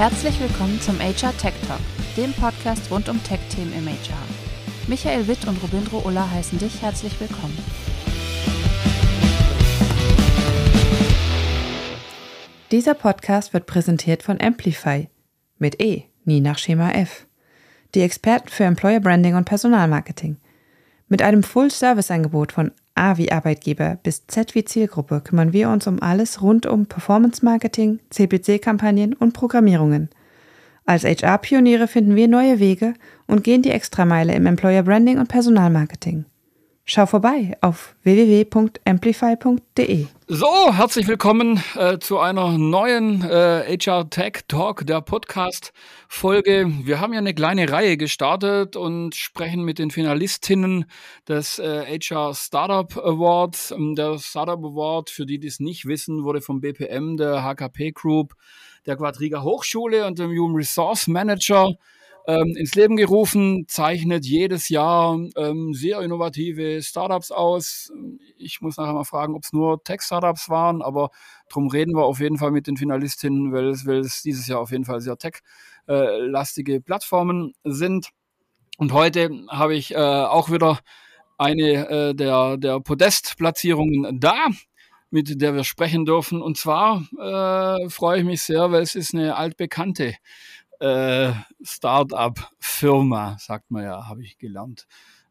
Herzlich willkommen zum HR Tech Talk, dem Podcast rund um Tech-Themen im HR. Michael Witt und Robindro Ulla heißen dich herzlich willkommen. Dieser Podcast wird präsentiert von Amplify mit E, nie nach Schema F. Die Experten für Employer Branding und Personalmarketing. Mit einem Full-Service-Angebot von A wie Arbeitgeber bis Z wie Zielgruppe kümmern wir uns um alles rund um Performance Marketing, CPC-Kampagnen und Programmierungen. Als HR-Pioniere finden wir neue Wege und gehen die Extrameile im Employer Branding und Personalmarketing. Schau vorbei auf www.amplify.de. So, herzlich willkommen äh, zu einer neuen äh, HR Tech Talk, der Podcast Folge. Wir haben ja eine kleine Reihe gestartet und sprechen mit den Finalistinnen des äh, HR Startup Awards. Ähm, der Startup Award, für die, die es nicht wissen, wurde vom BPM, der HKP Group, der Quadriga Hochschule und dem Human Resource Manager ähm, ins Leben gerufen, zeichnet jedes Jahr ähm, sehr innovative Startups aus. Ich muss nachher mal fragen, ob es nur Tech-Startups waren, aber darum reden wir auf jeden Fall mit den Finalistinnen, weil es, weil es dieses Jahr auf jeden Fall sehr tech-lastige Plattformen sind. Und heute habe ich äh, auch wieder eine äh, der, der Podestplatzierungen da mit der wir sprechen dürfen. Und zwar äh, freue ich mich sehr, weil es ist eine altbekannte äh, Start-up-Firma, sagt man ja, habe ich gelernt.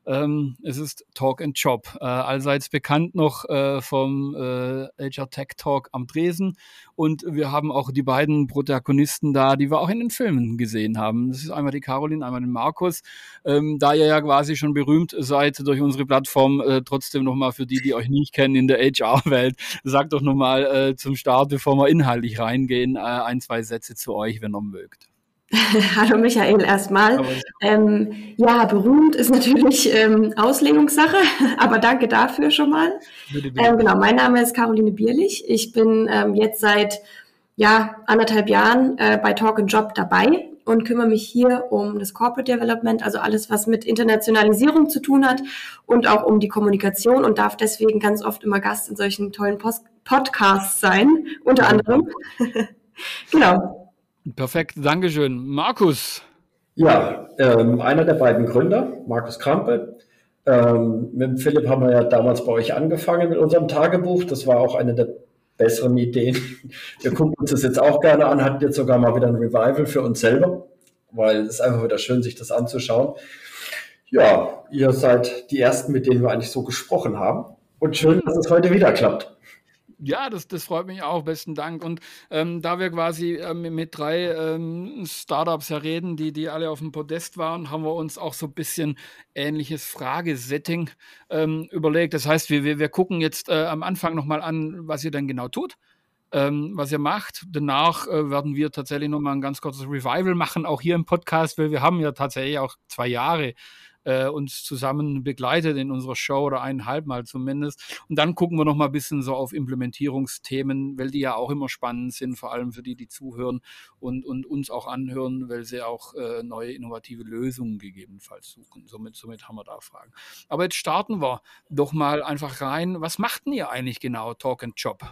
Ähm, es ist Talk and Job, äh, allseits bekannt noch äh, vom äh, HR Tech Talk am Dresen. Und wir haben auch die beiden Protagonisten da, die wir auch in den Filmen gesehen haben. Das ist einmal die Caroline, einmal den Markus. Ähm, da ihr ja quasi schon berühmt seid durch unsere Plattform, äh, trotzdem nochmal für die, die euch nicht kennen in der HR-Welt, sagt doch nochmal äh, zum Start, bevor wir inhaltlich reingehen, äh, ein, zwei Sätze zu euch, wenn ihr mögt. Hallo Michael erstmal. Ähm, ja, berühmt ist natürlich ähm, Auslegungssache, aber danke dafür schon mal. Bitte, bitte. Ähm, genau, mein Name ist Caroline Bierlich. Ich bin ähm, jetzt seit ja, anderthalb Jahren äh, bei Talk and Job dabei und kümmere mich hier um das Corporate Development, also alles, was mit Internationalisierung zu tun hat und auch um die Kommunikation und darf deswegen ganz oft immer Gast in solchen tollen Post Podcasts sein, unter anderem. genau. Perfekt, Dankeschön. Markus. Ja, ähm, einer der beiden Gründer, Markus Krampe. Ähm, mit Philipp haben wir ja damals bei euch angefangen mit unserem Tagebuch. Das war auch eine der besseren Ideen. Wir gucken uns das jetzt auch gerne an, hatten jetzt sogar mal wieder ein Revival für uns selber, weil es ist einfach wieder schön, sich das anzuschauen. Ja, ihr seid die Ersten, mit denen wir eigentlich so gesprochen haben. Und schön, dass es heute wieder klappt. Ja, das, das freut mich auch. Besten Dank. Und ähm, da wir quasi ähm, mit drei ähm, Startups ja reden, die, die alle auf dem Podest waren, haben wir uns auch so ein bisschen ähnliches Fragesetting ähm, überlegt. Das heißt, wir, wir, wir gucken jetzt äh, am Anfang nochmal an, was ihr dann genau tut. Ähm, was ihr macht. Danach äh, werden wir tatsächlich nochmal ein ganz kurzes Revival machen, auch hier im Podcast, weil wir haben ja tatsächlich auch zwei Jahre äh, uns zusammen begleitet in unserer Show oder eineinhalb Mal zumindest. Und dann gucken wir noch mal ein bisschen so auf Implementierungsthemen, weil die ja auch immer spannend sind, vor allem für die, die zuhören und, und uns auch anhören, weil sie auch äh, neue innovative Lösungen gegebenenfalls suchen. Somit, somit haben wir da Fragen. Aber jetzt starten wir doch mal einfach rein. Was macht denn ihr eigentlich genau, Talk and Job?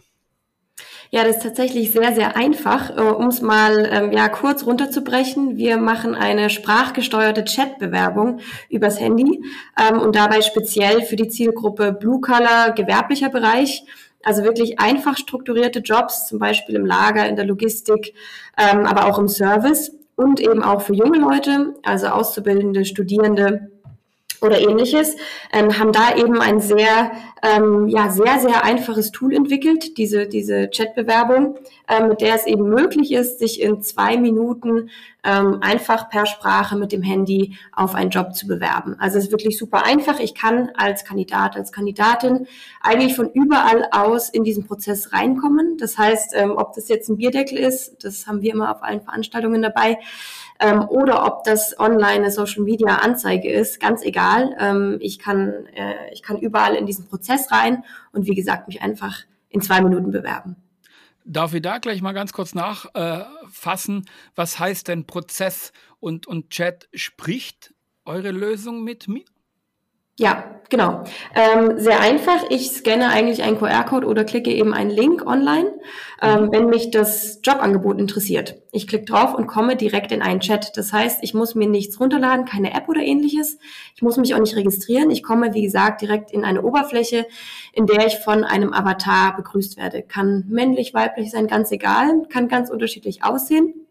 Ja, das ist tatsächlich sehr, sehr einfach. Äh, um es mal ähm, ja, kurz runterzubrechen, wir machen eine sprachgesteuerte Chatbewerbung übers Handy ähm, und dabei speziell für die Zielgruppe Blue Color, gewerblicher Bereich. Also wirklich einfach strukturierte Jobs, zum Beispiel im Lager, in der Logistik, ähm, aber auch im Service und eben auch für junge Leute, also Auszubildende, Studierende, oder ähnliches, ähm, haben da eben ein sehr, ähm, ja, sehr, sehr einfaches Tool entwickelt, diese, diese Chatbewerbung, ähm, mit der es eben möglich ist, sich in zwei Minuten ähm, einfach per Sprache mit dem Handy auf einen Job zu bewerben. Also es ist wirklich super einfach. Ich kann als Kandidat, als Kandidatin eigentlich von überall aus in diesen Prozess reinkommen. Das heißt, ähm, ob das jetzt ein Bierdeckel ist, das haben wir immer auf allen Veranstaltungen dabei, ähm, oder ob das online eine Social Media Anzeige ist, ganz egal. Ähm, ich kann, äh, ich kann überall in diesen Prozess rein und wie gesagt, mich einfach in zwei Minuten bewerben. Darf ich da gleich mal ganz kurz nachfassen? Äh, Was heißt denn Prozess und, und Chat? Spricht eure Lösung mit mir? Ja, Genau. Ähm, sehr einfach. Ich scanne eigentlich einen QR-Code oder klicke eben einen Link online, ähm, wenn mich das Jobangebot interessiert. Ich klicke drauf und komme direkt in einen Chat. Das heißt, ich muss mir nichts runterladen, keine App oder ähnliches. Ich muss mich auch nicht registrieren. Ich komme, wie gesagt, direkt in eine Oberfläche, in der ich von einem Avatar begrüßt werde. Kann männlich, weiblich sein, ganz egal, kann ganz unterschiedlich aussehen.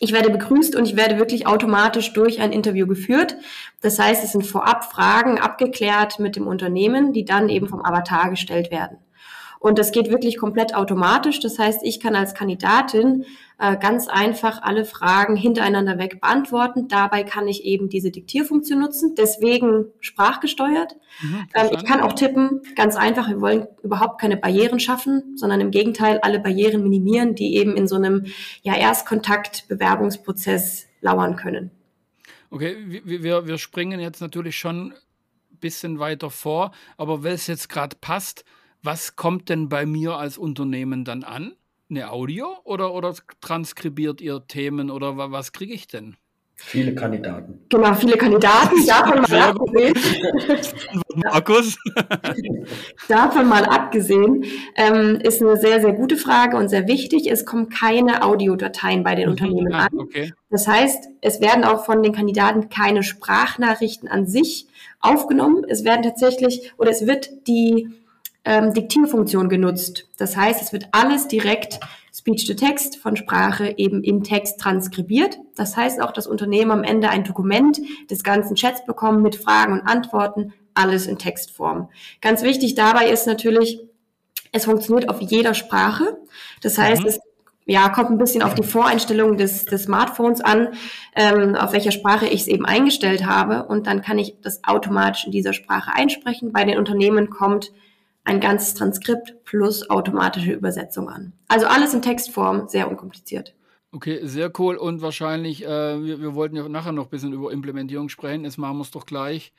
Ich werde begrüßt und ich werde wirklich automatisch durch ein Interview geführt. Das heißt, es sind vorab Fragen abgeklärt mit dem Unternehmen, die dann eben vom Avatar gestellt werden. Und das geht wirklich komplett automatisch. Das heißt, ich kann als Kandidatin äh, ganz einfach alle Fragen hintereinander weg beantworten. Dabei kann ich eben diese Diktierfunktion nutzen, deswegen sprachgesteuert. Mhm, ähm, ich kann auch tippen, ganz einfach. Wir wollen überhaupt keine Barrieren schaffen, sondern im Gegenteil alle Barrieren minimieren, die eben in so einem ja, Erstkontakt-Bewerbungsprozess lauern können. Okay, wir, wir springen jetzt natürlich schon ein bisschen weiter vor, aber weil es jetzt gerade passt, was kommt denn bei mir als Unternehmen dann an? Eine Audio oder, oder transkribiert ihr Themen oder was kriege ich denn? Viele Kandidaten. Genau, viele Kandidaten. Davon mal abgesehen. Markus. davon mal abgesehen, ähm, ist eine sehr, sehr gute Frage und sehr wichtig. Es kommen keine Audiodateien bei den mhm, Unternehmen ah, an. Okay. Das heißt, es werden auch von den Kandidaten keine Sprachnachrichten an sich aufgenommen. Es werden tatsächlich oder es wird die ähm, Diktierfunktion genutzt. Das heißt, es wird alles direkt Speech-to-Text von Sprache eben in Text transkribiert. Das heißt auch, dass Unternehmen am Ende ein Dokument des ganzen Chats bekommen mit Fragen und Antworten, alles in Textform. Ganz wichtig dabei ist natürlich, es funktioniert auf jeder Sprache. Das heißt, mhm. es ja, kommt ein bisschen auf die Voreinstellung des, des Smartphones an, ähm, auf welcher Sprache ich es eben eingestellt habe. Und dann kann ich das automatisch in dieser Sprache einsprechen. Bei den Unternehmen kommt ein ganzes Transkript plus automatische Übersetzung an. Also alles in Textform, sehr unkompliziert. Okay, sehr cool und wahrscheinlich, äh, wir, wir, wollten ja nachher noch ein bisschen über Implementierung sprechen, jetzt machen wir es doch gleich.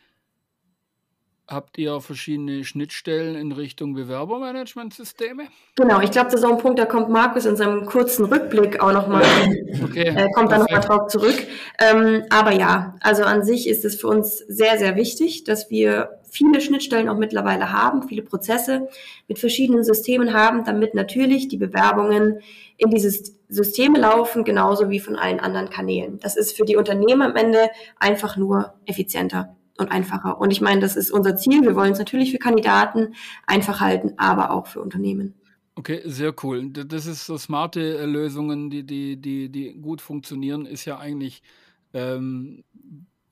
Habt ihr verschiedene Schnittstellen in Richtung Bewerbermanagementsysteme? Genau, ich glaube, das ist auch ein Punkt, da kommt Markus in seinem kurzen Rückblick auch nochmal, okay, äh, kommt da nochmal drauf zurück. Ähm, aber ja, also an sich ist es für uns sehr, sehr wichtig, dass wir viele Schnittstellen auch mittlerweile haben, viele Prozesse mit verschiedenen Systemen haben, damit natürlich die Bewerbungen in diese Systeme laufen, genauso wie von allen anderen Kanälen. Das ist für die Unternehmen am Ende einfach nur effizienter und einfacher. Und ich meine, das ist unser Ziel. Wir wollen es natürlich für Kandidaten einfach halten, aber auch für Unternehmen. Okay, sehr cool. Das ist so smarte Lösungen, die, die, die, die gut funktionieren, ist ja eigentlich ähm,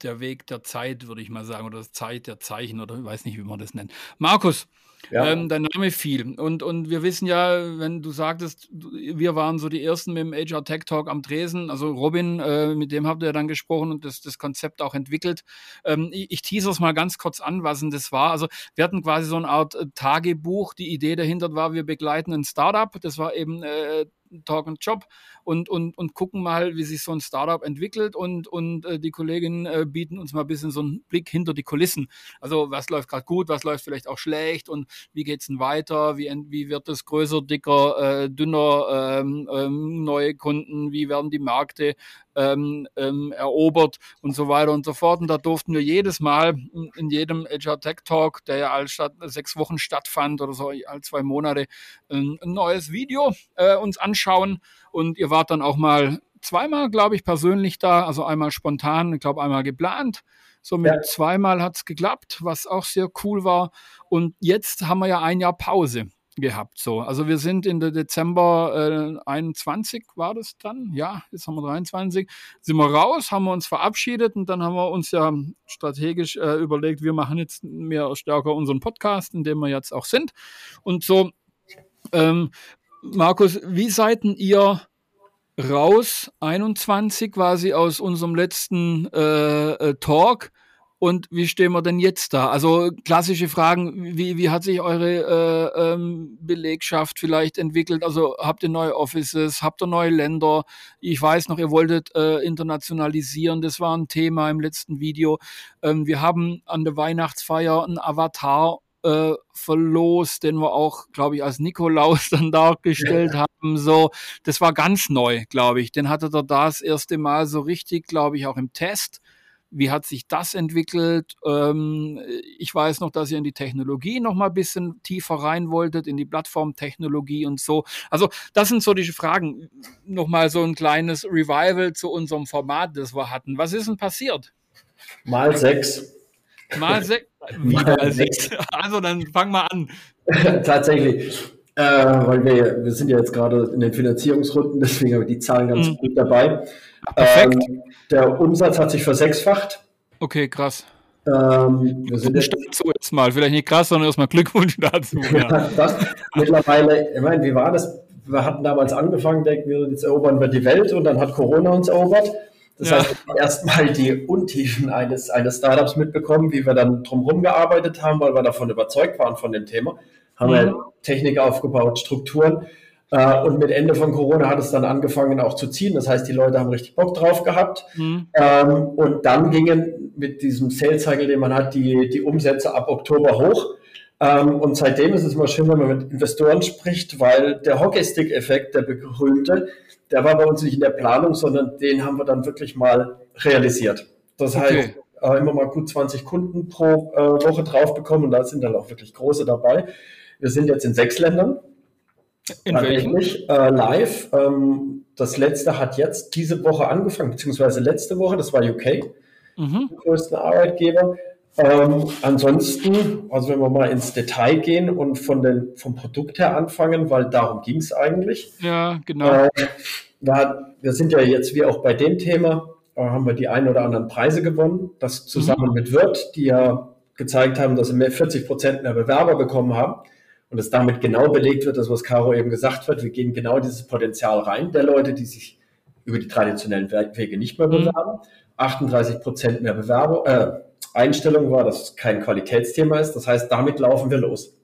der Weg der Zeit, würde ich mal sagen, oder Zeit der Zeichen, oder ich weiß nicht, wie man das nennt. Markus, ja. ähm, dein Name fiel. Und, und wir wissen ja, wenn du sagtest, wir waren so die Ersten mit dem HR Tech Talk am Tresen, also Robin, äh, mit dem habt ihr dann gesprochen und das, das Konzept auch entwickelt. Ähm, ich, ich tease es mal ganz kurz an, was denn das war. Also wir hatten quasi so eine Art äh, Tagebuch. Die Idee dahinter war, wir begleiten ein Startup. Das war eben äh, Talk and Job und, und, und gucken mal, wie sich so ein Startup entwickelt und, und äh, die Kolleginnen äh, bieten uns mal ein bisschen so einen Blick hinter die Kulissen. Also was läuft gerade gut, was läuft vielleicht auch schlecht und wie geht es denn weiter, wie, wie wird es größer, dicker, äh, dünner, ähm, ähm, neue Kunden, wie werden die Märkte ähm, ähm, erobert und so weiter und so fort. Und da durften wir jedes Mal in jedem HR Tech Talk, der ja all statt, sechs Wochen stattfand oder so all zwei Monate, ein, ein neues Video äh, uns anschauen. Und ihr wart dann auch mal zweimal, glaube ich, persönlich da, also einmal spontan, ich glaube einmal geplant. Somit ja. zweimal hat es geklappt, was auch sehr cool war. Und jetzt haben wir ja ein Jahr Pause gehabt. So, also wir sind in der Dezember äh, 21 war das dann, ja, jetzt haben wir 23, sind wir raus, haben wir uns verabschiedet und dann haben wir uns ja strategisch äh, überlegt, wir machen jetzt mehr stärker unseren Podcast, in dem wir jetzt auch sind. Und so, ähm, Markus, wie seid ihr raus 21 quasi aus unserem letzten äh, äh Talk? Und wie stehen wir denn jetzt da? Also klassische Fragen, wie, wie hat sich eure äh, ähm, Belegschaft vielleicht entwickelt? Also habt ihr neue Offices, habt ihr neue Länder? Ich weiß noch, ihr wolltet äh, internationalisieren, das war ein Thema im letzten Video. Ähm, wir haben an der Weihnachtsfeier einen Avatar äh, verlost, den wir auch, glaube ich, als Nikolaus dann dargestellt ja. haben. So, das war ganz neu, glaube ich. Den hatte er da das erste Mal so richtig, glaube ich, auch im Test Wie hat sich das entwickelt? Ähm, ich weiß noch, dass ihr in die Technologie noch mal ein bisschen tiefer rein wolltet, in die Plattformtechnologie und so. Also das sind so die Fragen. Noch mal so ein kleines Revival zu unserem Format, das wir hatten. Was ist denn passiert? Mal sechs. Mal sechs. Wie mal sechs? Also dann fang mal an. Tatsächlich. Äh, weil wir, wir sind ja jetzt gerade in den Finanzierungsrunden, deswegen habe ich die Zahlen ganz mhm. gut dabei. Perfekt. Ähm, der Umsatz hat sich versechsfacht. Okay, krass. Ähm, wir sind jetzt dazu erstmal, vielleicht nicht krass, sondern erstmal Glückwunsch dazu. Ja. das, mittlerweile, ich meine, wie war das? Wir hatten damals angefangen, denken wir, jetzt erobern wir die Welt und dann hat Corona uns erobert. Das ja. heißt, wir haben erstmal die Untiefen eines, eines Startups mitbekommen, wie wir dann drumherum gearbeitet haben, weil wir davon überzeugt waren von dem Thema. Haben mhm. wir Technik aufgebaut, Strukturen. Äh, und mit Ende von Corona hat es dann angefangen auch zu ziehen. Das heißt, die Leute haben richtig Bock drauf gehabt. Mhm. Ähm, und dann gingen mit diesem Sales Cycle, den man hat, die, die Umsätze ab Oktober hoch. Ähm, und seitdem ist es immer schön, wenn man mit Investoren spricht, weil der Hockeystick-Effekt, der berühmte, der war bei uns nicht in der Planung, sondern den haben wir dann wirklich mal realisiert. Das okay. heißt, äh, immer mal gut 20 Kunden pro äh, Woche drauf bekommen und da sind dann auch wirklich große dabei. Wir sind jetzt in sechs Ländern. In welchen? Äh, live. Ähm, das letzte hat jetzt diese Woche angefangen, beziehungsweise letzte Woche, das war UK, mhm. der größte Arbeitgeber. Ähm, ansonsten, also wenn wir mal ins Detail gehen und von den, vom Produkt her anfangen, weil darum ging es eigentlich. Ja, genau. Äh, da, wir sind ja jetzt wie auch bei dem Thema, äh, haben wir die ein oder anderen Preise gewonnen. Das zusammen mhm. mit Wirt, die ja gezeigt haben, dass sie mehr 40 Prozent mehr Bewerber bekommen haben und es damit genau belegt wird, das was Caro eben gesagt hat, wir gehen genau dieses Potenzial rein der Leute, die sich über die traditionellen Wege nicht mehr mhm. bewerben. 38 Prozent mehr Bewerber, äh, Einstellung war, dass es kein Qualitätsthema ist. Das heißt, damit laufen wir los.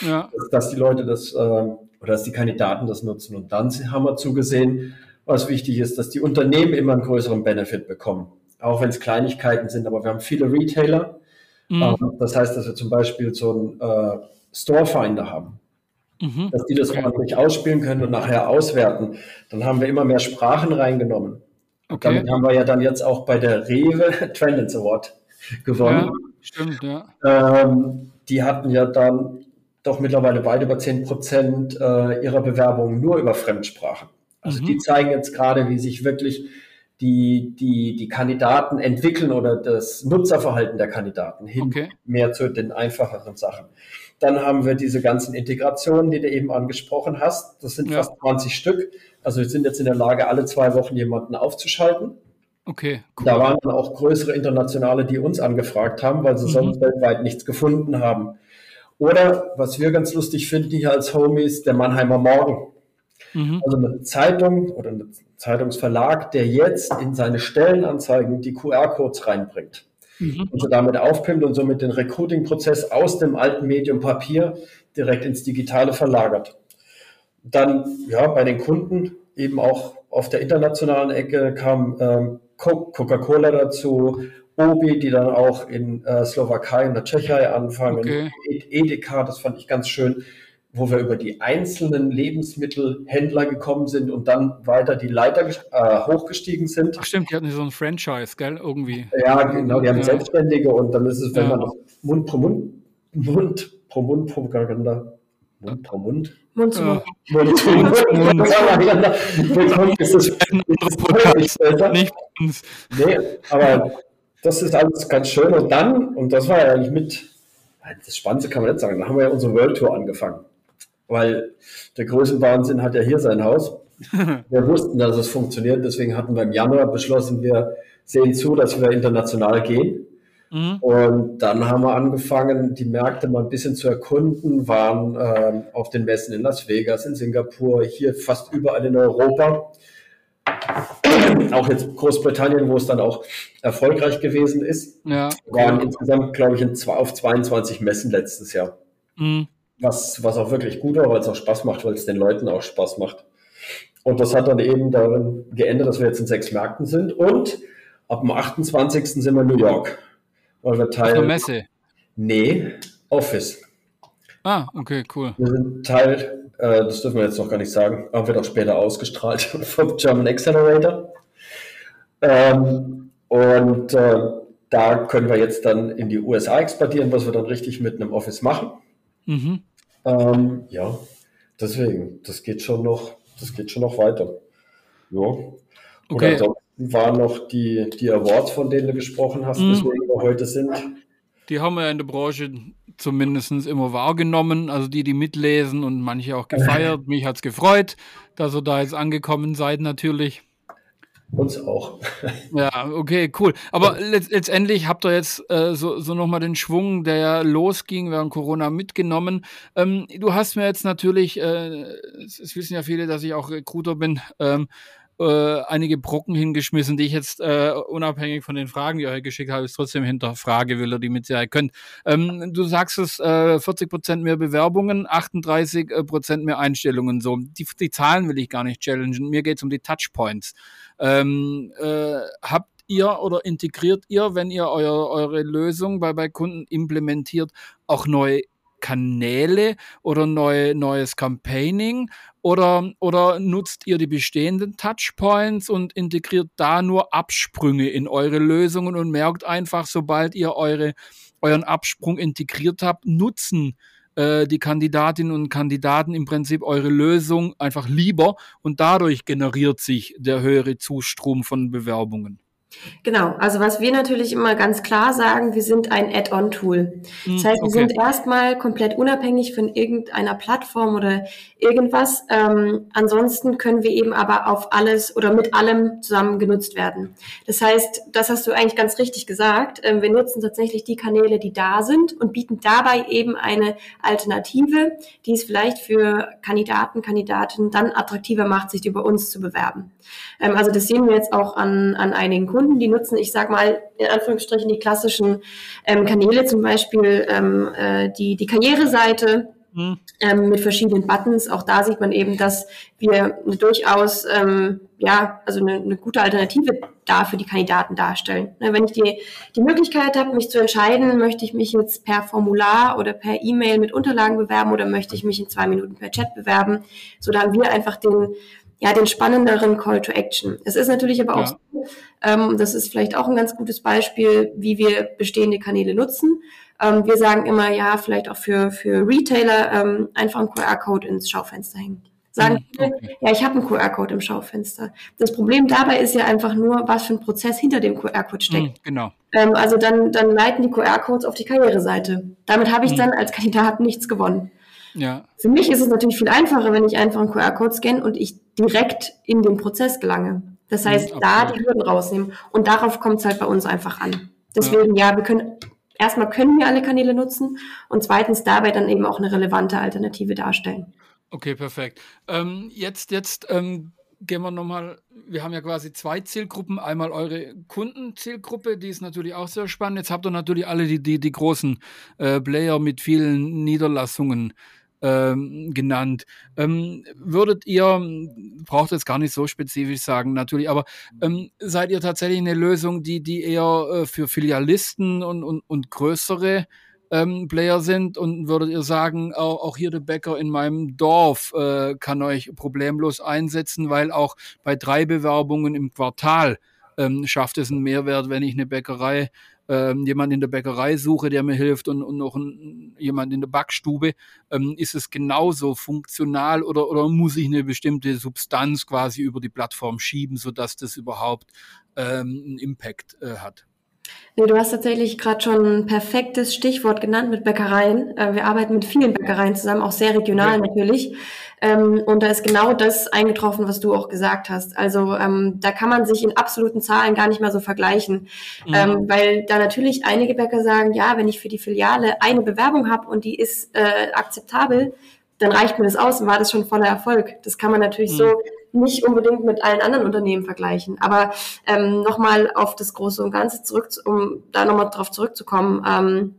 Ja. Dass, dass die Leute das äh, oder dass die Kandidaten das nutzen. Und dann haben wir zugesehen, was wichtig ist, dass die Unternehmen immer einen größeren Benefit bekommen. Auch wenn es Kleinigkeiten sind, aber wir haben viele Retailer. Mhm. Ähm, das heißt, dass wir zum Beispiel so ein äh, Storefinder haben. Mhm. Dass die das okay. ordentlich ausspielen können und nachher auswerten. Dann haben wir immer mehr Sprachen reingenommen. Okay. Damit haben wir ja dann jetzt auch bei der Rewe Trendance Award gewonnen. Ja, stimmt, ja. Ähm, die hatten ja dann doch mittlerweile weit über 10 Prozent äh, ihrer Bewerbungen nur über Fremdsprachen. Also mhm. die zeigen jetzt gerade, wie sich wirklich die, die, die Kandidaten entwickeln oder das Nutzerverhalten der Kandidaten hin okay. mehr zu den einfacheren Sachen. Dann haben wir diese ganzen Integrationen, die du eben angesprochen hast. Das sind ja. fast 20 Stück. Also wir sind jetzt in der Lage, alle zwei Wochen jemanden aufzuschalten. Okay. Cool. Da waren dann auch größere Internationale, die uns angefragt haben, weil sie mhm. sonst weltweit nichts gefunden haben. Oder was wir ganz lustig finden hier als Homies, der Mannheimer Morgen. Mhm. Also eine Zeitung oder ein Zeitungsverlag, der jetzt in seine Stellenanzeigen die QR-Codes reinbringt mhm. und so damit aufpimmt und somit den Recruiting-Prozess aus dem alten Medium Papier direkt ins Digitale verlagert. Dann ja bei den Kunden eben auch auf der internationalen Ecke kam ähm, Coca-Cola dazu, Obi, die dann auch in äh, Slowakei und der Tschechei anfangen, okay. Edeka, das fand ich ganz schön wo wir über die einzelnen Lebensmittelhändler gekommen sind und dann weiter die Leiter äh, hochgestiegen sind. Ach stimmt, die hatten so ein Franchise, gell, irgendwie. Ja, genau, die haben ja. Selbstständige und dann ist es, wenn ja. man Mund pro Mund, Mund pro Mund Propaganda, Mund pro Mund. Mund zu Mund. Mund zu Mund. Mund. ist das, ist nicht uns. Nee, aber das ist alles ganz schön und dann, und das war ja eigentlich mit, das Spannendste kann man nicht sagen, dann haben wir ja unsere World Tour angefangen weil der Größenwahnsinn hat ja hier sein Haus. wir wussten, dass es funktioniert, deswegen hatten wir im Januar beschlossen, wir sehen zu, dass wir international gehen. Mhm. Und dann haben wir angefangen, die Märkte mal ein bisschen zu erkunden, waren äh, auf den Messen in Las Vegas, in Singapur, hier fast überall in Europa. auch jetzt Großbritannien, wo es dann auch erfolgreich gewesen ist. Ja. Waren insgesamt, glaube ich, in, auf 22 Messen letztes Jahr. Mhm was, was auch wirklich gut war, weil es auch Spaß macht, weil es den Leuten auch Spaß macht. Und das hat dann eben darin geändert, dass wir jetzt in sechs Märkten sind und ab dem 28. sind wir in New York. Weil wir Teil. Ach, Messe? Nee, Office. Ah, okay, cool. Wir sind Teil, äh, das dürfen wir jetzt noch gar nicht sagen, aber wird auch später ausgestrahlt vom German Accelerator. Ähm, und äh, da können wir jetzt dann in die USA exportieren, was wir dann richtig mit einem Office machen. Mhm. Ähm, ja, deswegen, das geht schon noch, das geht schon noch weiter. Ja. Okay. Und waren noch die, die Awards, von denen du gesprochen hast, mhm. weswegen wir heute sind. Die haben wir in der Branche zumindest immer wahrgenommen, also die, die mitlesen und manche auch gefeiert. Mich hat es gefreut, dass ihr da jetzt angekommen seid natürlich. Uns auch. Ja, okay, cool. Aber letztendlich habt ihr jetzt äh, so, so nochmal den Schwung, der ja losging während Corona mitgenommen. Ähm, du hast mir jetzt natürlich, äh, es wissen ja viele, dass ich auch Recruiter bin, ähm, äh, einige Brocken hingeschmissen, die ich jetzt äh, unabhängig von den Fragen, die ihr euch geschickt habt, trotzdem hinterfrage, will ihr die mit Sicherheit könnt. Ähm, du sagst es, äh, 40 Prozent mehr Bewerbungen, 38 äh, Prozent mehr Einstellungen. So, die, die Zahlen will ich gar nicht challengen. Mir geht es um die Touchpoints. Ähm, äh, habt ihr oder integriert ihr, wenn ihr euer, eure Lösung bei, bei Kunden implementiert, auch neue Kanäle oder neu, neues Campaigning oder, oder nutzt ihr die bestehenden Touchpoints und integriert da nur Absprünge in eure Lösungen und merkt einfach, sobald ihr eure, euren Absprung integriert habt, nutzen äh, die Kandidatinnen und Kandidaten im Prinzip eure Lösung einfach lieber und dadurch generiert sich der höhere Zustrom von Bewerbungen. Genau, also was wir natürlich immer ganz klar sagen, wir sind ein Add-on-Tool. Das hm, heißt, wir okay. sind erstmal komplett unabhängig von irgendeiner Plattform oder irgendwas. Ähm, ansonsten können wir eben aber auf alles oder mit allem zusammen genutzt werden. Das heißt, das hast du eigentlich ganz richtig gesagt. Ähm, wir nutzen tatsächlich die Kanäle, die da sind und bieten dabei eben eine Alternative, die es vielleicht für Kandidaten, Kandidatinnen dann attraktiver macht, sich über uns zu bewerben. Ähm, also das sehen wir jetzt auch an, an einigen Kunden Kunden, die nutzen, ich sag mal, in Anführungsstrichen die klassischen ähm, Kanäle, zum Beispiel ähm, äh, die, die Karriereseite, mhm. ähm, mit verschiedenen Buttons. Auch da sieht man eben, dass wir eine durchaus ähm, ja also eine, eine gute Alternative da für die Kandidaten darstellen. Ne, wenn ich die, die Möglichkeit habe, mich zu entscheiden, möchte ich mich jetzt per Formular oder per E-Mail mit Unterlagen bewerben oder möchte ich mich in zwei Minuten per Chat bewerben, so da haben wir einfach den ja, den spannenderen Call to Action. Es ist natürlich aber auch ja. so, ähm, das ist vielleicht auch ein ganz gutes Beispiel, wie wir bestehende Kanäle nutzen. Ähm, wir sagen immer, ja, vielleicht auch für, für Retailer ähm, einfach einen QR-Code ins Schaufenster hängen. Sagen hm, viele, okay. ja, ich habe einen QR-Code im Schaufenster. Das Problem dabei ist ja einfach nur, was für ein Prozess hinter dem QR-Code steckt. Hm, genau. Ähm, also dann, dann leiten die QR-Codes auf die Karriereseite. Damit habe ich hm. dann als Kandidat nichts gewonnen. Ja. Für mich ist es natürlich viel einfacher, wenn ich einfach einen QR-Code scanne und ich direkt in den Prozess gelange. Das heißt, mhm, da die Hürden rausnehmen. Und darauf kommt es halt bei uns einfach an. Deswegen, ja. ja, wir können, erstmal können wir alle Kanäle nutzen und zweitens dabei dann eben auch eine relevante Alternative darstellen. Okay, perfekt. Ähm, jetzt, jetzt ähm, gehen wir nochmal, wir haben ja quasi zwei Zielgruppen. Einmal eure Kundenzielgruppe, die ist natürlich auch sehr spannend. Jetzt habt ihr natürlich alle die, die, die großen äh, Player mit vielen Niederlassungen ähm, genannt. Ähm, würdet ihr, braucht jetzt gar nicht so spezifisch sagen natürlich, aber ähm, seid ihr tatsächlich eine Lösung, die, die eher äh, für Filialisten und, und, und größere ähm, Player sind und würdet ihr sagen, auch, auch hier der Bäcker in meinem Dorf äh, kann euch problemlos einsetzen, weil auch bei drei Bewerbungen im Quartal ähm, schafft es einen Mehrwert, wenn ich eine Bäckerei ähm, jemand in der Bäckerei suche, der mir hilft und, und noch ein, jemand in der Backstube, ähm, ist es genauso funktional oder, oder muss ich eine bestimmte Substanz quasi über die Plattform schieben, sodass das überhaupt ähm, einen Impact äh, hat? Nee, du hast tatsächlich gerade schon ein perfektes Stichwort genannt mit Bäckereien. Äh, wir arbeiten mit vielen Bäckereien zusammen, auch sehr regional ja. natürlich. Ähm, und da ist genau das eingetroffen, was du auch gesagt hast. Also ähm, da kann man sich in absoluten Zahlen gar nicht mehr so vergleichen, mhm. ähm, weil da natürlich einige Bäcker sagen, ja, wenn ich für die Filiale eine Bewerbung habe und die ist äh, akzeptabel, dann reicht mir das aus und war das schon voller Erfolg. Das kann man natürlich mhm. so nicht unbedingt mit allen anderen Unternehmen vergleichen. Aber ähm, nochmal auf das Große und Ganze zurück, um da nochmal drauf zurückzukommen. Ähm,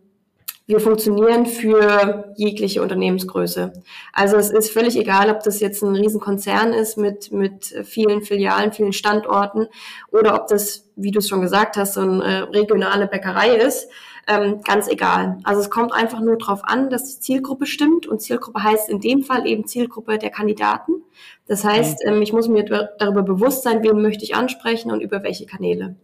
wir funktionieren für jegliche Unternehmensgröße. Also es ist völlig egal, ob das jetzt ein Riesenkonzern ist mit, mit vielen Filialen, vielen Standorten oder ob das, wie du es schon gesagt hast, so eine regionale Bäckerei ist. Ähm, ganz egal. Also es kommt einfach nur darauf an, dass die Zielgruppe stimmt und Zielgruppe heißt in dem Fall eben Zielgruppe der Kandidaten. Das heißt, mhm. ähm, ich muss mir darüber bewusst sein, wen möchte ich ansprechen und über welche Kanäle.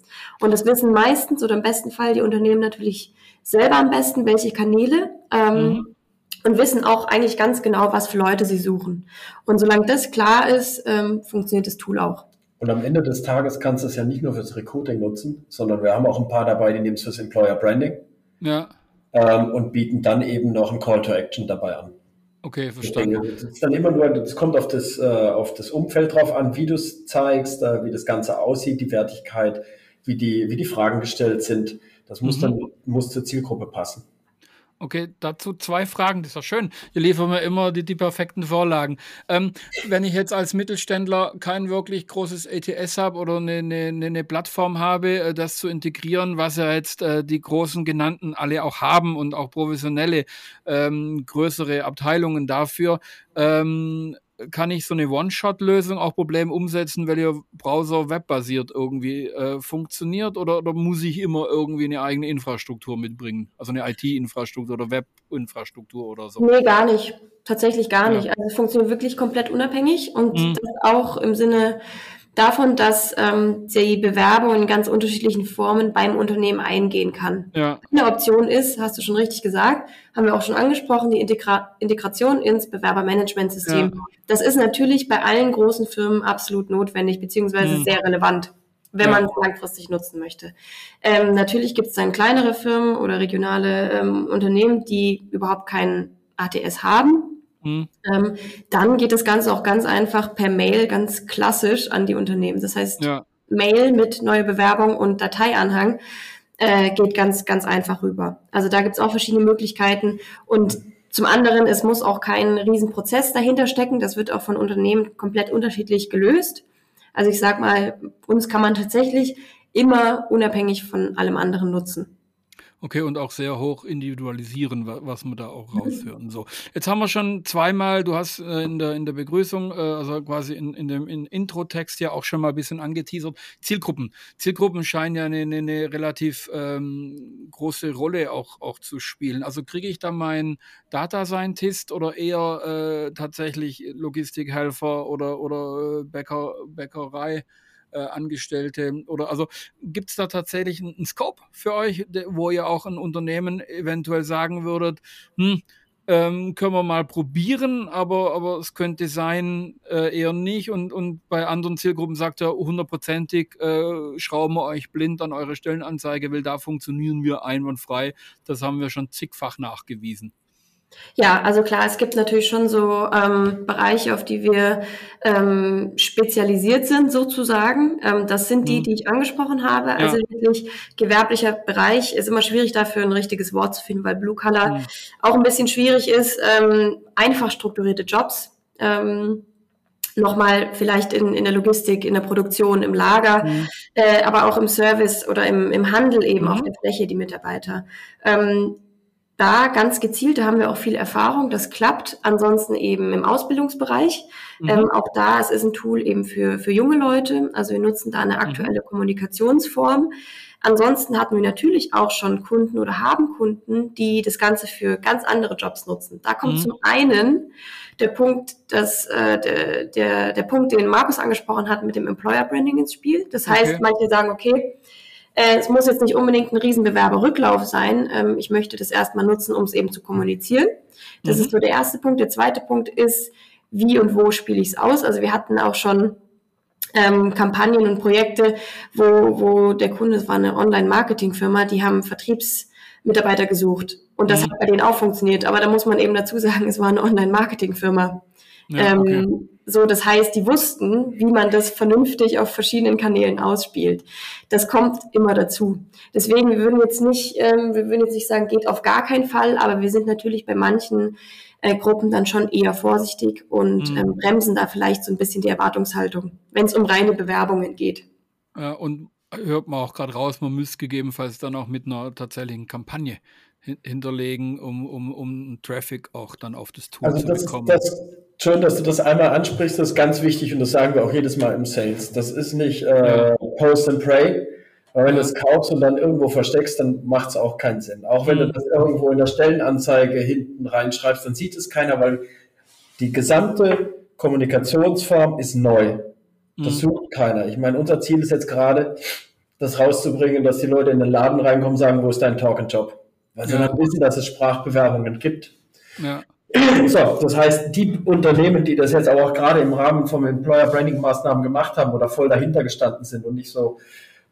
Und das wissen meistens oder im besten Fall die Unternehmen natürlich selber am besten, welche Kanäle. Ähm, mhm und wissen auch eigentlich ganz genau, was für Leute sie suchen. Und solange das klar ist, ähm, funktioniert das Tool auch. Und am Ende des Tages kannst du es ja nicht nur fürs Recruiting nutzen, sondern wir haben auch ein paar dabei, die nehmen es fürs Employer Branding. Ja. Ähm, und bieten dann eben noch ein Call to Action dabei an. Okay, verstanden. Das ist dann immer nur, das kommt auf das, äh, auf das Umfeld drauf an, wie du es zeigst, äh, wie das Ganze aussieht, die Wertigkeit, wie die, wie die Fragen gestellt sind. Das muss mhm. dann muss zur Zielgruppe passen. Okay, dazu zwei Fragen, das ist ja schön. Ihr liefert mir immer die, die perfekten Vorlagen. Ähm, wenn ich jetzt als Mittelständler kein wirklich großes ETS habe oder eine, eine, eine, Plattform habe, äh, das zu integrieren, was ja jetzt äh, die großen genannten alle auch haben und auch professionelle ähm, größere Abteilungen dafür, ähm, kann ich so eine One-Shot-Lösung auch Problem umsetzen, weil ihr Browser webbasiert irgendwie äh, funktioniert oder, oder muss ich immer irgendwie eine eigene Infrastruktur mitbringen? Also eine IT-Infrastruktur oder Web-Infrastruktur oder so? Nee, gar nicht. Tatsächlich gar ja. nicht. Also es funktioniert wirklich komplett unabhängig und mhm. das auch im Sinne davon, dass ähm, die Bewerbung in ganz unterschiedlichen Formen beim Unternehmen eingehen kann. Ja. Eine Option ist, hast du schon richtig gesagt, haben wir auch schon angesprochen, die Integra Integration ins Bewerbermanagementsystem. Ja. Das ist natürlich bei allen großen Firmen absolut notwendig, beziehungsweise mhm. sehr relevant wenn ja. man es langfristig nutzen möchte. Ähm, natürlich gibt es dann kleinere Firmen oder regionale ähm, Unternehmen, die überhaupt keinen ATS haben, Mhm. Ähm, dann geht das Ganze auch ganz einfach per Mail, ganz klassisch an die Unternehmen. Das heißt, ja. Mail mit neue Bewerbung und Dateianhang äh, geht ganz, ganz einfach rüber. Also da gibt es auch verschiedene Möglichkeiten. Und zum anderen, es muss auch kein Riesenprozess dahinter stecken. Das wird auch von Unternehmen komplett unterschiedlich gelöst. Also ich sag mal, uns kann man tatsächlich immer unabhängig von allem anderen nutzen. Okay, und auch sehr hoch individualisieren, was wir da auch raushören. So, jetzt haben wir schon zweimal, du hast äh, in, der, in der Begrüßung, äh, also quasi in, in dem in Intro-Text ja auch schon mal ein bisschen angeteasert, Zielgruppen. Zielgruppen scheinen ja eine, eine, eine relativ ähm, große Rolle auch, auch zu spielen. Also kriege ich da meinen Data Scientist oder eher äh, tatsächlich Logistikhelfer oder, oder äh, Bäcker, Bäckerei? Äh, Angestellte oder also gibt es da tatsächlich einen, Scope für euch, wo ihr auch ein Unternehmen eventuell sagen würdet, hm, ähm, können wir mal probieren, aber, aber es könnte sein, äh, eher nicht. Und, und bei anderen Zielgruppen sagt er hundertprozentig, äh, schrauben wir euch blind an eure Stellenanzeige, weil da funktionieren wir einwandfrei. Das haben wir schon zigfach nachgewiesen. Ja, also klar, es gibt natürlich schon so ähm, Bereiche, auf die wir ähm, spezialisiert sind, sozusagen. Ähm, das sind die, mhm. die ich angesprochen habe. Ja. Also wirklich gewerblicher Bereich ist immer schwierig dafür ein richtiges Wort zu finden, weil Blue Color mhm. auch ein bisschen schwierig ist. Ähm, einfach strukturierte Jobs. Ähm, nochmal vielleicht in, in der Logistik, in der Produktion, im Lager, mhm. äh, aber auch im Service oder im, im Handel eben mhm. auf der Fläche die Mitarbeiter. Ähm, da ganz gezielt, da haben wir auch viel Erfahrung, das klappt. Ansonsten eben im Ausbildungsbereich. Mhm. Ähm, auch da, es ist ein Tool eben für, für junge Leute. Also wir nutzen da eine mhm. aktuelle mhm. Kommunikationsform. Ansonsten hatten wir natürlich auch schon Kunden oder haben Kunden, die das Ganze für ganz andere Jobs nutzen. Da kommt mhm. zum einen der Punkt, dass äh, der, der, der Punkt, den Markus angesprochen hat, mit dem Employer Branding ins Spiel. Das heißt, okay. manche sagen, okay, äh, es muss jetzt nicht unbedingt ein Riesenbewerberrücklauf sein. Ähm, ich möchte das erstmal nutzen, um es eben zu kommunizieren. Das mhm. ist so der erste Punkt. Der zweite Punkt ist, wie und wo spiele ich es aus? Also wir hatten auch schon ähm, Kampagnen und Projekte, wo, wo der Kunde, es war eine Online-Marketing-Firma, die haben Vertriebsmitarbeiter gesucht. Und das mhm. hat bei denen auch funktioniert. Aber da muss man eben dazu sagen, es war eine Online-Marketing-Firma. Ja, okay. ähm, so, das heißt, die wussten, wie man das vernünftig auf verschiedenen Kanälen ausspielt. Das kommt immer dazu. Deswegen, wir würden jetzt nicht, ähm, wir würden jetzt nicht sagen, geht auf gar keinen Fall, aber wir sind natürlich bei manchen äh, Gruppen dann schon eher vorsichtig und mhm. ähm, bremsen da vielleicht so ein bisschen die Erwartungshaltung, wenn es um reine Bewerbungen geht. Ja, und hört man auch gerade raus, man müsste gegebenenfalls dann auch mit einer tatsächlichen Kampagne hinterlegen, um, um, um Traffic auch dann auf das Tool also zu bekommen. Ist, das schön, dass du das einmal ansprichst. Das ist ganz wichtig und das sagen wir auch jedes Mal im Sales. Das ist nicht äh, Post and Pray. Aber wenn du es kaufst und dann irgendwo versteckst, dann macht es auch keinen Sinn. Auch wenn du Mhm. das irgendwo in der Stellenanzeige hinten reinschreibst, dann sieht es keiner, weil die gesamte Kommunikationsform ist neu. Das Mhm. sucht keiner. Ich meine, unser Ziel ist jetzt gerade, das rauszubringen, dass die Leute in den Laden reinkommen und sagen, wo ist dein Talk-and-Job? Weil sie Ja. dann wissen, dass es Sprachbewerbungen gibt. Ja. So, das heißt, die Unternehmen, die das jetzt auch gerade im Rahmen von Employer Branding Maßnahmen gemacht haben oder voll dahinter gestanden sind und nicht so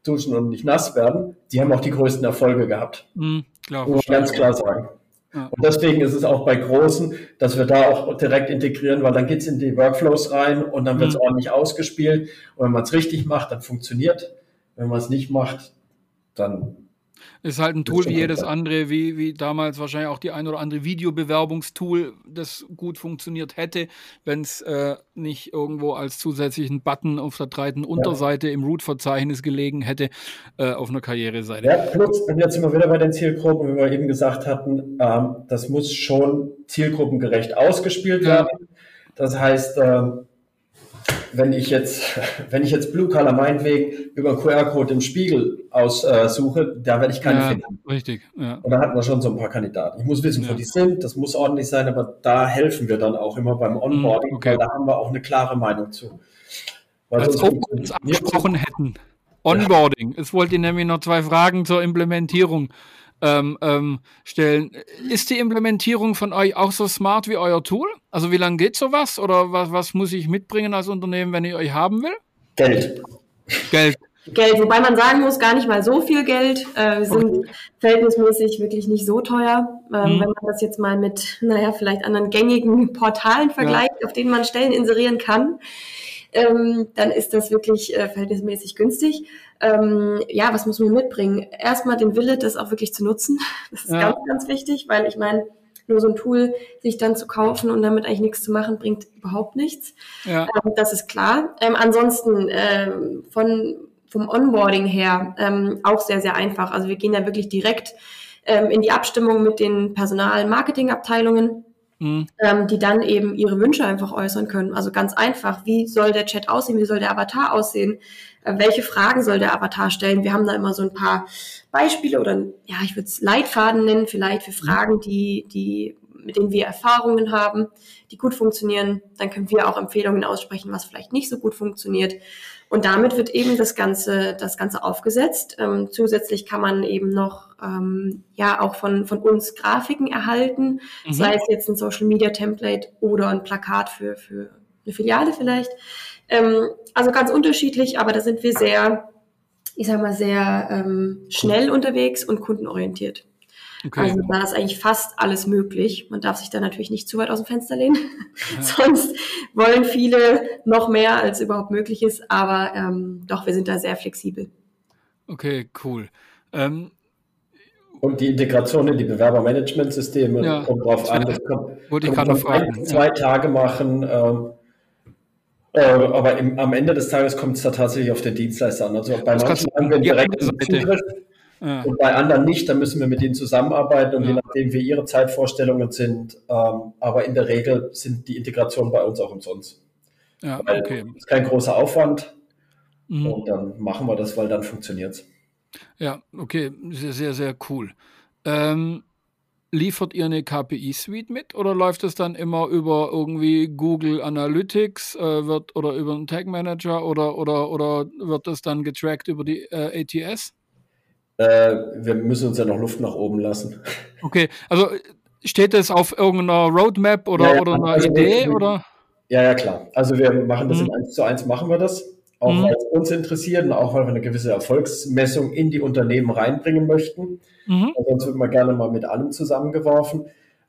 duschen und nicht nass werden, die haben auch die größten Erfolge gehabt. Mhm. Klar, Muss man ganz klar sagen. Ja. Und deswegen ist es auch bei Großen, dass wir da auch direkt integrieren, weil dann geht's in die Workflows rein und dann wird's Mhm. ordentlich ausgespielt. Und wenn man es richtig macht, dann funktioniert. Wenn man es nicht macht, dann Ist halt ein Tool wie jedes andere, wie, wie damals wahrscheinlich auch die ein oder andere Videobewerbungstool, das gut funktioniert hätte, wenn es äh, nicht irgendwo als zusätzlichen Button auf der breiten Unterseite im Root-Verzeichnis gelegen hätte, äh, auf einer Karriereseite. Ja, plus, und jetzt sind wir wieder bei den Zielgruppen, wie wir eben gesagt hatten, ähm, das muss schon zielgruppengerecht ausgespielt Ja. werden. Das heißt, ähm, wenn ich jetzt, wenn ich jetzt Blue Color meinetwegen über QR-Code im Spiegel aussuche, da werde ich keine ja, finden. richtig, ja. Und da hatten wir schon so ein paar Kandidaten. Ich muss wissen, wo Ja. die sind, das muss ordentlich sein, aber da helfen wir dann auch immer beim Onboarding, Mm, okay. weil da haben wir auch eine klare Meinung zu. Weil Als ob wir uns angesprochen hätten. Onboarding. Es wollte nämlich noch zwei Fragen zur Implementierung ähm, ähm, stellen. Ist die Implementierung von euch auch so smart wie euer Tool? Also wie lange geht sowas? Oder was, was muss ich mitbringen als Unternehmen, wenn ich euch haben will? Geld. Geld. Geld, wobei man sagen muss, gar nicht mal so viel Geld. Äh, wir sind verhältnismäßig wirklich nicht so teuer. Ähm, Mhm. Wenn man das jetzt mal mit, naja, vielleicht anderen gängigen Portalen vergleicht, auf denen man Stellen inserieren kann, ähm, dann ist das wirklich äh, verhältnismäßig günstig. Ähm, ja, was muss man mitbringen? Erstmal den Wille, das auch wirklich zu nutzen. Das ist Ja. ganz, ganz wichtig, weil ich meine, nur so ein Tool sich dann zu kaufen und damit eigentlich nichts zu machen, bringt überhaupt nichts. Ja. Ähm, das ist klar. Ähm, ansonsten ähm, von, vom Onboarding her ähm, auch sehr, sehr einfach. Also wir gehen da wirklich direkt ähm, in die Abstimmung mit den Personal-Marketing-Abteilungen, Mhm. ähm, die dann eben ihre Wünsche einfach äußern können. Also ganz einfach, wie soll der Chat aussehen, wie soll der Avatar aussehen, äh, welche Fragen soll der Avatar stellen. Wir haben da immer so ein paar Beispiele oder ja, ich würde es Leitfaden nennen, vielleicht für Fragen, die, die, mit denen wir Erfahrungen haben, die gut funktionieren. Dann können wir auch Empfehlungen aussprechen, was vielleicht nicht so gut funktioniert. Und damit wird eben das Ganze, das Ganze aufgesetzt. Ähm, zusätzlich kann man eben noch ähm, ja auch von, von uns Grafiken erhalten, Mhm. sei es jetzt ein Social Media Template oder ein Plakat für, für eine Filiale vielleicht. Ähm, also ganz unterschiedlich, aber da sind wir sehr, ich sag mal, sehr ähm, schnell unterwegs und kundenorientiert. Okay. Also da ist eigentlich fast alles möglich. Man darf sich da natürlich nicht zu weit aus dem Fenster lehnen. Ja. Sonst wollen viele noch mehr, als überhaupt möglich ist. Aber ähm, doch, wir sind da sehr flexibel. Okay, cool. Ähm, Und die Integration in die Bewerbermanagementsysteme Ja. kommt drauf an. Das kommt, Wollte ich gerade noch von ein, fragen, zwei Tage machen. Ähm, äh, aber im, am Ende des Tages kommt es da tatsächlich auf den Dienstleister an. Also bei Das manchen haben wir Seite. Zugriff ja. und bei anderen nicht. Da müssen wir mit ihnen zusammenarbeiten und Ja. je nachdem, wie ihre Zeitvorstellungen sind. Ähm, aber in der Regel sind die Integrationen bei uns auch umsonst. ja, Weil okay. ist kein großer Aufwand Mhm. und dann machen wir das, weil dann funktioniert es. Ja, okay, sehr, sehr, sehr cool. Ähm, liefert ihr eine KPI-Suite mit oder läuft es dann immer über irgendwie Google Analytics äh, wird, oder über einen Tag Manager oder, oder, oder wird das dann getrackt über die äh, ATS? Äh, wir müssen uns ja noch Luft nach oben lassen. Okay, also steht das auf irgendeiner Roadmap oder, Ja, ja, oder einer also Idee? wir- Oder? Ja, ja, klar. Also wir machen das Mhm. in 1 zu 1, machen wir das. Auch Mhm. weil es uns interessiert und auch weil wir eine gewisse Erfolgsmessung in die Unternehmen reinbringen möchten. Mhm. Sonst wird man gerne mal mit allem zusammengeworfen.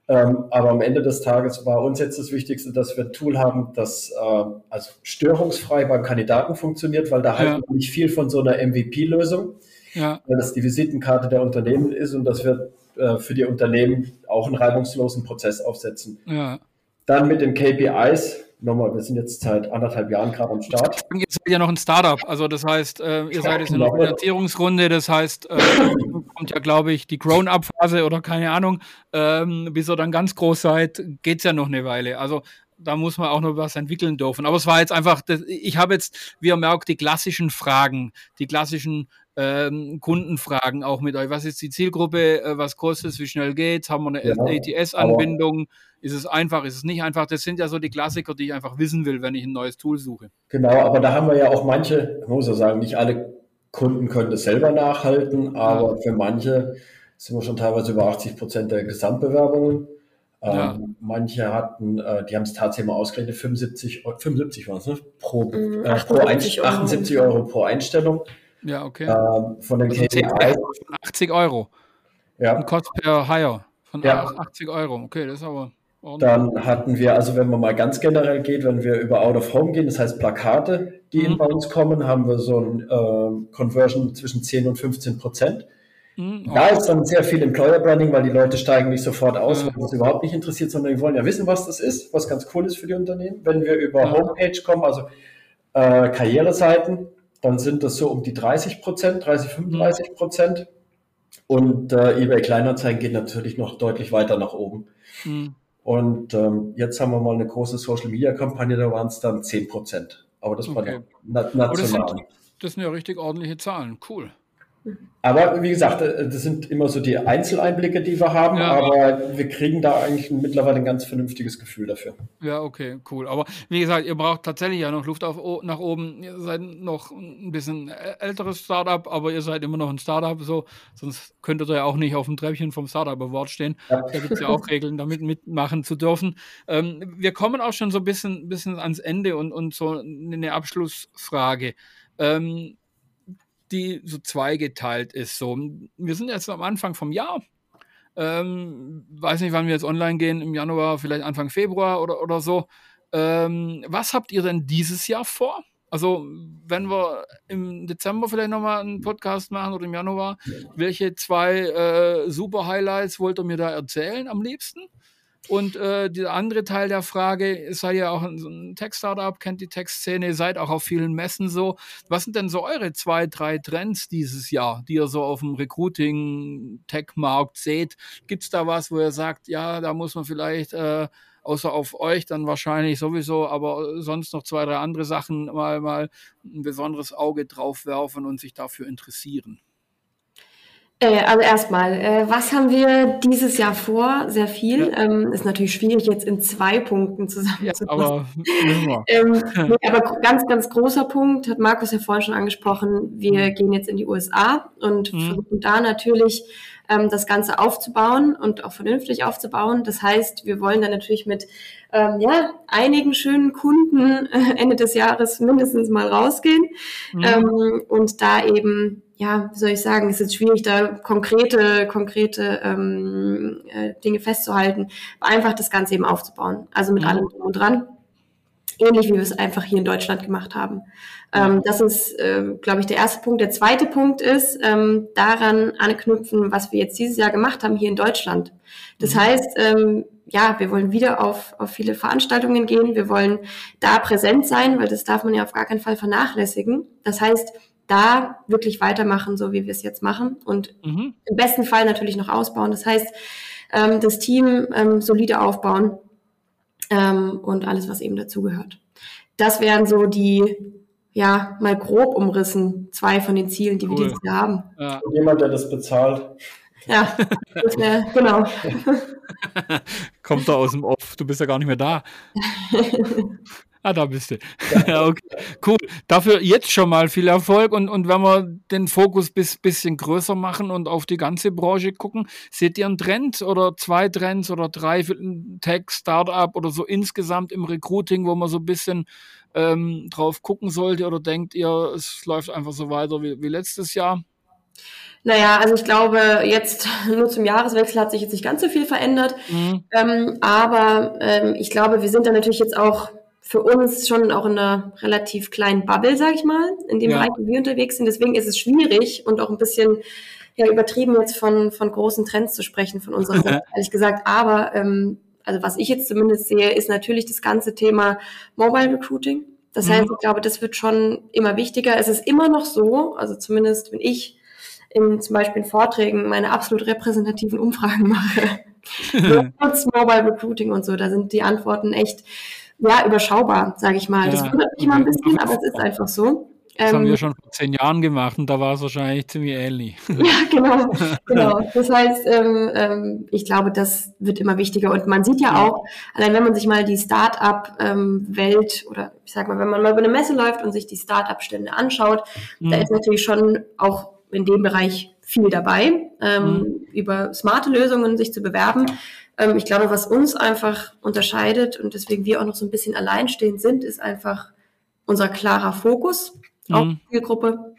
Ähm, aber am Ende des Tages war uns jetzt das Wichtigste, dass wir ein Tool haben, das äh, also störungsfrei beim Kandidaten funktioniert, weil da Ja. halten wir nicht viel von so einer MVP-Lösung, Ja, weil das die Visitenkarte der Unternehmen ist und dass wir äh, für die Unternehmen auch einen reibungslosen Prozess aufsetzen. ja. Dann mit den KPIs, nochmal, wir sind jetzt seit anderthalb Jahren gerade am Start. Ihr seid ja noch ein Startup, also das heißt, äh, ihr seid jetzt in Genau. Finanzierungsrunde, das heißt, äh, kommt ja, glaube ich, die Grown-Up-Phase oder keine Ahnung, ähm, bis ihr dann ganz groß seid, geht es ja noch eine Weile. Also da muss man auch noch was entwickeln dürfen. Aber es war jetzt einfach, das, ich habe jetzt, wie ihr merkt, die klassischen Fragen, die klassischen ähm, Kundenfragen auch mit euch. Was ist die Zielgruppe? Äh, was kostet es? Wie schnell geht's? Haben wir eine Genau. ATS-Anbindung? Ist es einfach? Ist es nicht einfach? Das sind ja so die Klassiker, die ich einfach wissen will, wenn ich ein neues Tool suche. Genau, aber da haben wir ja auch manche, ich muss ja sagen, nicht alle Kunden können das selber nachhalten, aber für manche sind wir schon teilweise über 80 Prozent der Gesamtbewerbungen. Ja. Ähm, manche hatten, äh, die haben es tatsächlich mal ausgerechnet, 75, Eu- 75 waren es, ne? Pro, Mhm, äh, pro Ein- 78 Euro. 78 Euro pro Einstellung. Ja, okay. Ähm, von den Also 10 KPIs. von 80 Euro. Ja, Ein Cost per Hire von Ja. 80 Euro. Okay, das ist aber ordentlich. Dann hatten wir, also wenn man mal ganz generell geht, wenn wir über Out of Home gehen, das heißt Plakate, die Mhm. in bei uns kommen, haben wir so ein ähm, Conversion zwischen 10 und 15 Prozent. Hm, Da ist dann sehr viel Employer Branding, weil die Leute steigen nicht sofort aus, Ja. weil das überhaupt nicht interessiert, sondern die wollen ja wissen, was das ist, was ganz cool ist für die Unternehmen. Wenn wir über. Homepage kommen, also äh, Karriereseiten, dann sind das so um die 30 Prozent, 30, 35 Prozent. Und äh, eBay Kleinanzeigen geht natürlich noch deutlich weiter nach oben. hm. Und ähm, jetzt haben wir mal eine große Social Media Kampagne, da waren es dann 10 Prozent. Aber das war Okay. na, Aber das sind, national. das sind ja richtig ordentliche Zahlen. Cool. Aber wie gesagt, äh, das sind immer so die Einzeleinblicke, die wir haben, Ja. aber wir kriegen da eigentlich mittlerweile ein ganz vernünftiges Gefühl dafür. Ja, okay, cool. Aber wie gesagt, ihr braucht tatsächlich ja noch Luft auf, nach oben. Ihr seid noch ein bisschen älteres Startup, aber ihr seid immer noch ein Startup, so. Sonst könntet ihr ja auch nicht auf dem Treppchen vom Startup Award stehen. Ja. Da gibt es ja auch Regeln, damit mitmachen zu dürfen. Ähm, wir kommen auch schon so ein bisschen, bisschen ans Ende und, und so eine Abschlussfrage. Ähm, die so zweigeteilt ist. So, wir sind jetzt am Anfang vom Jahr. Ähm, weiß nicht, wann wir jetzt online gehen, im Januar, vielleicht Anfang Februar oder, oder so. Ähm, was habt ihr denn dieses Jahr vor? Also, wenn wir im Dezember vielleicht nochmal einen Podcast machen oder im Januar, welche zwei äh, super Highlights wollt ihr mir da erzählen am liebsten? Und äh, der andere Teil der Frage, ihr seid ja auch ein Tech-Startup, kennt die Tech-Szene, seid auch auf vielen Messen so. Was sind denn so eure zwei, drei Trends dieses Jahr, die ihr so auf dem Recruiting-Tech-Markt seht? Gibt es da was, wo ihr sagt, ja, da muss man vielleicht, äh, außer auf euch dann wahrscheinlich sowieso, aber sonst noch zwei, drei andere Sachen mal, mal ein besonderes Auge drauf werfen und sich dafür interessieren? Äh, also erstmal, äh, was haben wir dieses Jahr vor? Sehr viel. Ähm, ist natürlich schwierig jetzt in zwei Punkten Ja, zusammenzufassen. aber müssen wir. Ähm, nee, aber ganz, ganz großer Punkt, hat Markus ja vorhin schon angesprochen, wir gehen jetzt in die USA und Mhm. versuchen da natürlich ähm, das Ganze aufzubauen und auch vernünftig aufzubauen. Das heißt, wir wollen dann natürlich mit ähm, ja, einigen schönen Kunden äh, Ende des Jahres mindestens mal rausgehen Mhm. ähm, und da eben, ja, wie soll ich sagen, es ist schwierig, da konkrete, konkrete ähm, äh, Dinge festzuhalten, aber einfach das Ganze eben aufzubauen. Also mit Mhm. allem drum und dran. Ähnlich wie wir es einfach hier in Deutschland gemacht haben. Ähm, das ist, äh, glaube ich, der erste Punkt. Der zweite Punkt ist, ähm, daran anknüpfen, was wir jetzt dieses Jahr gemacht haben hier in Deutschland. Das Mhm. heißt, ähm, ja, wir wollen wieder auf, auf viele Veranstaltungen gehen. Wir wollen da präsent sein, weil das darf man ja auf gar keinen Fall vernachlässigen. Das heißt, da wirklich weitermachen, so wie wir es jetzt machen und Mhm. im besten Fall natürlich noch ausbauen. Das heißt, ähm, das Team ähm, solide aufbauen ähm, und alles, was eben dazugehört. Das wären so die, ja, mal grob umrissen, zwei von den Zielen, die wir Cool. dieses Jahr haben. Ja. Und jemand, der das bezahlt, Ja, das wär, genau. Kommt da aus dem Off, du bist ja gar nicht mehr da. ah, da bist du. ja, okay. Cool. Dafür jetzt schon mal viel Erfolg und, und wenn wir den Fokus bis bisschen größer machen und auf die ganze Branche gucken, seht ihr einen Trend oder zwei Trends oder drei Tech, Startup oder so insgesamt im Recruiting, wo man so ein bisschen ähm, drauf gucken sollte oder denkt ihr, es läuft einfach so weiter wie, wie letztes Jahr? Naja, also ich glaube, jetzt nur zum Jahreswechsel hat sich jetzt nicht ganz so viel verändert. Mhm. Ähm, aber ähm, ich glaube, wir sind da natürlich jetzt auch für uns schon auch in einer relativ kleinen Bubble, sag ich mal, in dem Ja. Bereich, wo wir unterwegs sind. Deswegen ist es schwierig und auch ein bisschen ja, übertrieben jetzt von, von großen Trends zu sprechen von unserer Seite, ehrlich gesagt. Aber ähm, also was ich jetzt zumindest sehe, ist natürlich das ganze Thema Mobile Recruiting. Das Mhm. heißt, ich glaube, das wird schon immer wichtiger. Es ist immer noch so, also zumindest wenn ich in zum Beispiel in Vorträgen meine absolut repräsentativen Umfragen mache, nutzt Mobile Recruiting und so, da sind die Antworten echt ja überschaubar, sage ich mal. Das Ja, wundert mich immer ein bisschen, aber es ist einfach so. Das ähm, haben wir schon vor zehn Jahren gemacht und da war es wahrscheinlich ziemlich ähnlich. Ja, genau, genau. Das heißt, ähm, ähm, ich glaube, das wird immer wichtiger und man sieht ja auch, allein wenn man sich mal die Start-up-Welt ähm, oder ich sag mal, wenn man mal über eine Messe läuft und sich die Start-up-Stände anschaut, mhm. da ist natürlich schon auch in dem Bereich viel dabei, ähm, mhm. über smarte Lösungen sich zu bewerben. Ähm, ich glaube, was uns einfach unterscheidet und deswegen wir auch noch so ein bisschen alleinstehend sind, ist einfach unser klarer Fokus auf mhm. die Zielgruppe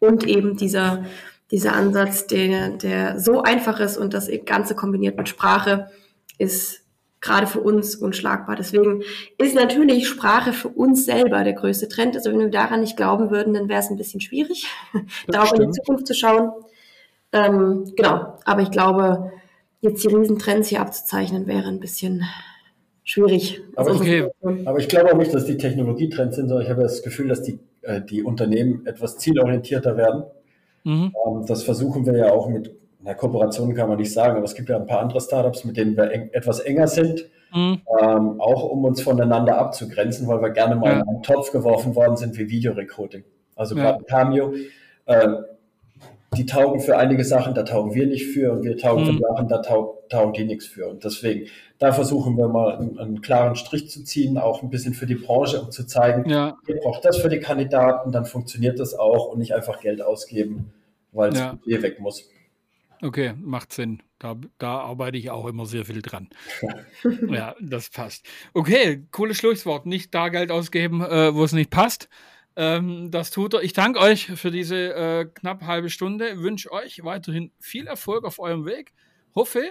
und eben dieser, dieser Ansatz, der, der so einfach ist und das Ganze kombiniert mit Sprache ist gerade für uns unschlagbar. Deswegen ist natürlich Sprache für uns selber der größte Trend. Also wenn wir daran nicht glauben würden, dann wäre es ein bisschen schwierig, darauf in die Zukunft zu schauen. Ähm, genau, aber ich glaube, jetzt die Riesentrends hier abzuzeichnen, wäre ein bisschen schwierig. Aber, okay. aber ich glaube auch nicht, dass die Technologietrends sind, sondern ich habe das Gefühl, dass die, äh, die Unternehmen etwas zielorientierter werden. Mhm. Ähm, das versuchen wir ja auch mit einer Kooperation, kann man nicht sagen, aber es gibt ja ein paar andere Startups, mit denen wir eng, etwas enger sind, mhm. ähm, auch um uns voneinander abzugrenzen, weil wir gerne mal ja. in einen Topf geworfen worden sind wie Videorecruiting. Also ja. gerade Cameo. Äh, die taugen für einige Sachen, da taugen wir nicht für und wir taugen mhm. für Sachen, da taugen, taugen die nichts für. Und deswegen, da versuchen wir mal einen, einen, klaren Strich zu ziehen, auch ein bisschen für die Branche, um zu zeigen, ja. ihr braucht das für die Kandidaten, dann funktioniert das auch und nicht einfach Geld ausgeben, weil es ja. Budget weg muss. Okay, macht Sinn. Da, da arbeite ich auch immer sehr viel dran. ja, das passt. Okay, cooles Schlusswort. Nicht da Geld ausgeben, äh, wo es nicht passt. Ähm, das tut er. Ich danke euch für diese äh, knapp halbe Stunde. Wünsche euch weiterhin viel Erfolg auf eurem Weg. Hoffe,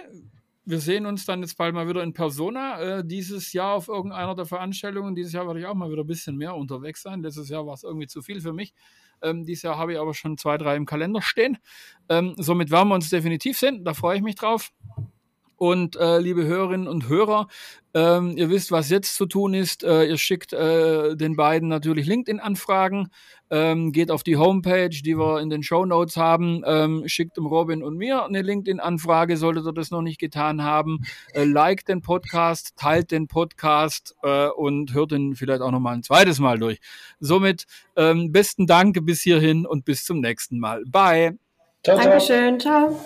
wir sehen uns dann jetzt bald mal wieder in Persona. Äh, dieses Jahr auf irgendeiner der Veranstaltungen. Dieses Jahr werde ich auch mal wieder ein bisschen mehr unterwegs sein. Letztes Jahr war es irgendwie zu viel für mich. Ähm, dieses Jahr habe ich aber schon zwei, drei im Kalender stehen. Ähm, somit werden wir uns definitiv sehen. Da freue ich mich drauf. Und äh, liebe Hörerinnen und Hörer, ähm, ihr wisst, was jetzt zu tun ist. Äh, ihr schickt äh, den beiden natürlich LinkedIn-Anfragen, ähm, geht auf die Homepage, die wir in den Show Notes haben, ähm, schickt dem Robin und mir eine LinkedIn-Anfrage, solltet ihr das noch nicht getan haben. Äh, liked den Podcast, teilt den Podcast äh, und hört ihn vielleicht auch noch mal ein zweites Mal durch. Somit ähm, besten Dank bis hierhin und bis zum nächsten Mal. Bye. Ciao, ciao. Dankeschön. Ciao.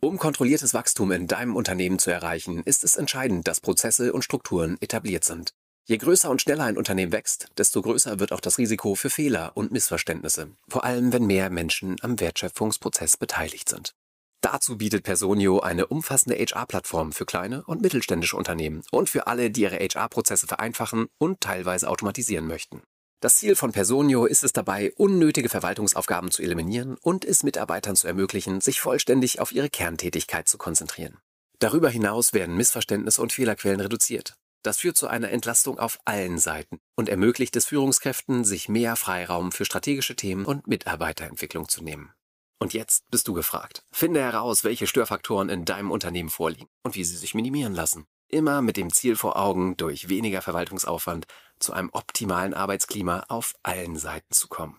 Um kontrolliertes Wachstum in deinem Unternehmen zu erreichen, ist es entscheidend, dass Prozesse und Strukturen etabliert sind. Je größer und schneller ein Unternehmen wächst, desto größer wird auch das Risiko für Fehler und Missverständnisse, vor allem wenn mehr Menschen am Wertschöpfungsprozess beteiligt sind. Dazu bietet Personio eine umfassende HR-Plattform für kleine und mittelständische Unternehmen und für alle, die ihre HR-Prozesse vereinfachen und teilweise automatisieren möchten. Das Ziel von Personio ist es dabei, unnötige Verwaltungsaufgaben zu eliminieren und es Mitarbeitern zu ermöglichen, sich vollständig auf ihre Kerntätigkeit zu konzentrieren. Darüber hinaus werden Missverständnisse und Fehlerquellen reduziert. Das führt zu einer Entlastung auf allen Seiten und ermöglicht es Führungskräften, sich mehr Freiraum für strategische Themen und Mitarbeiterentwicklung zu nehmen. Und jetzt bist du gefragt. Finde heraus, welche Störfaktoren in deinem Unternehmen vorliegen und wie sie sich minimieren lassen. Immer mit dem Ziel vor Augen, durch weniger Verwaltungsaufwand zu einem optimalen Arbeitsklima auf allen Seiten zu kommen.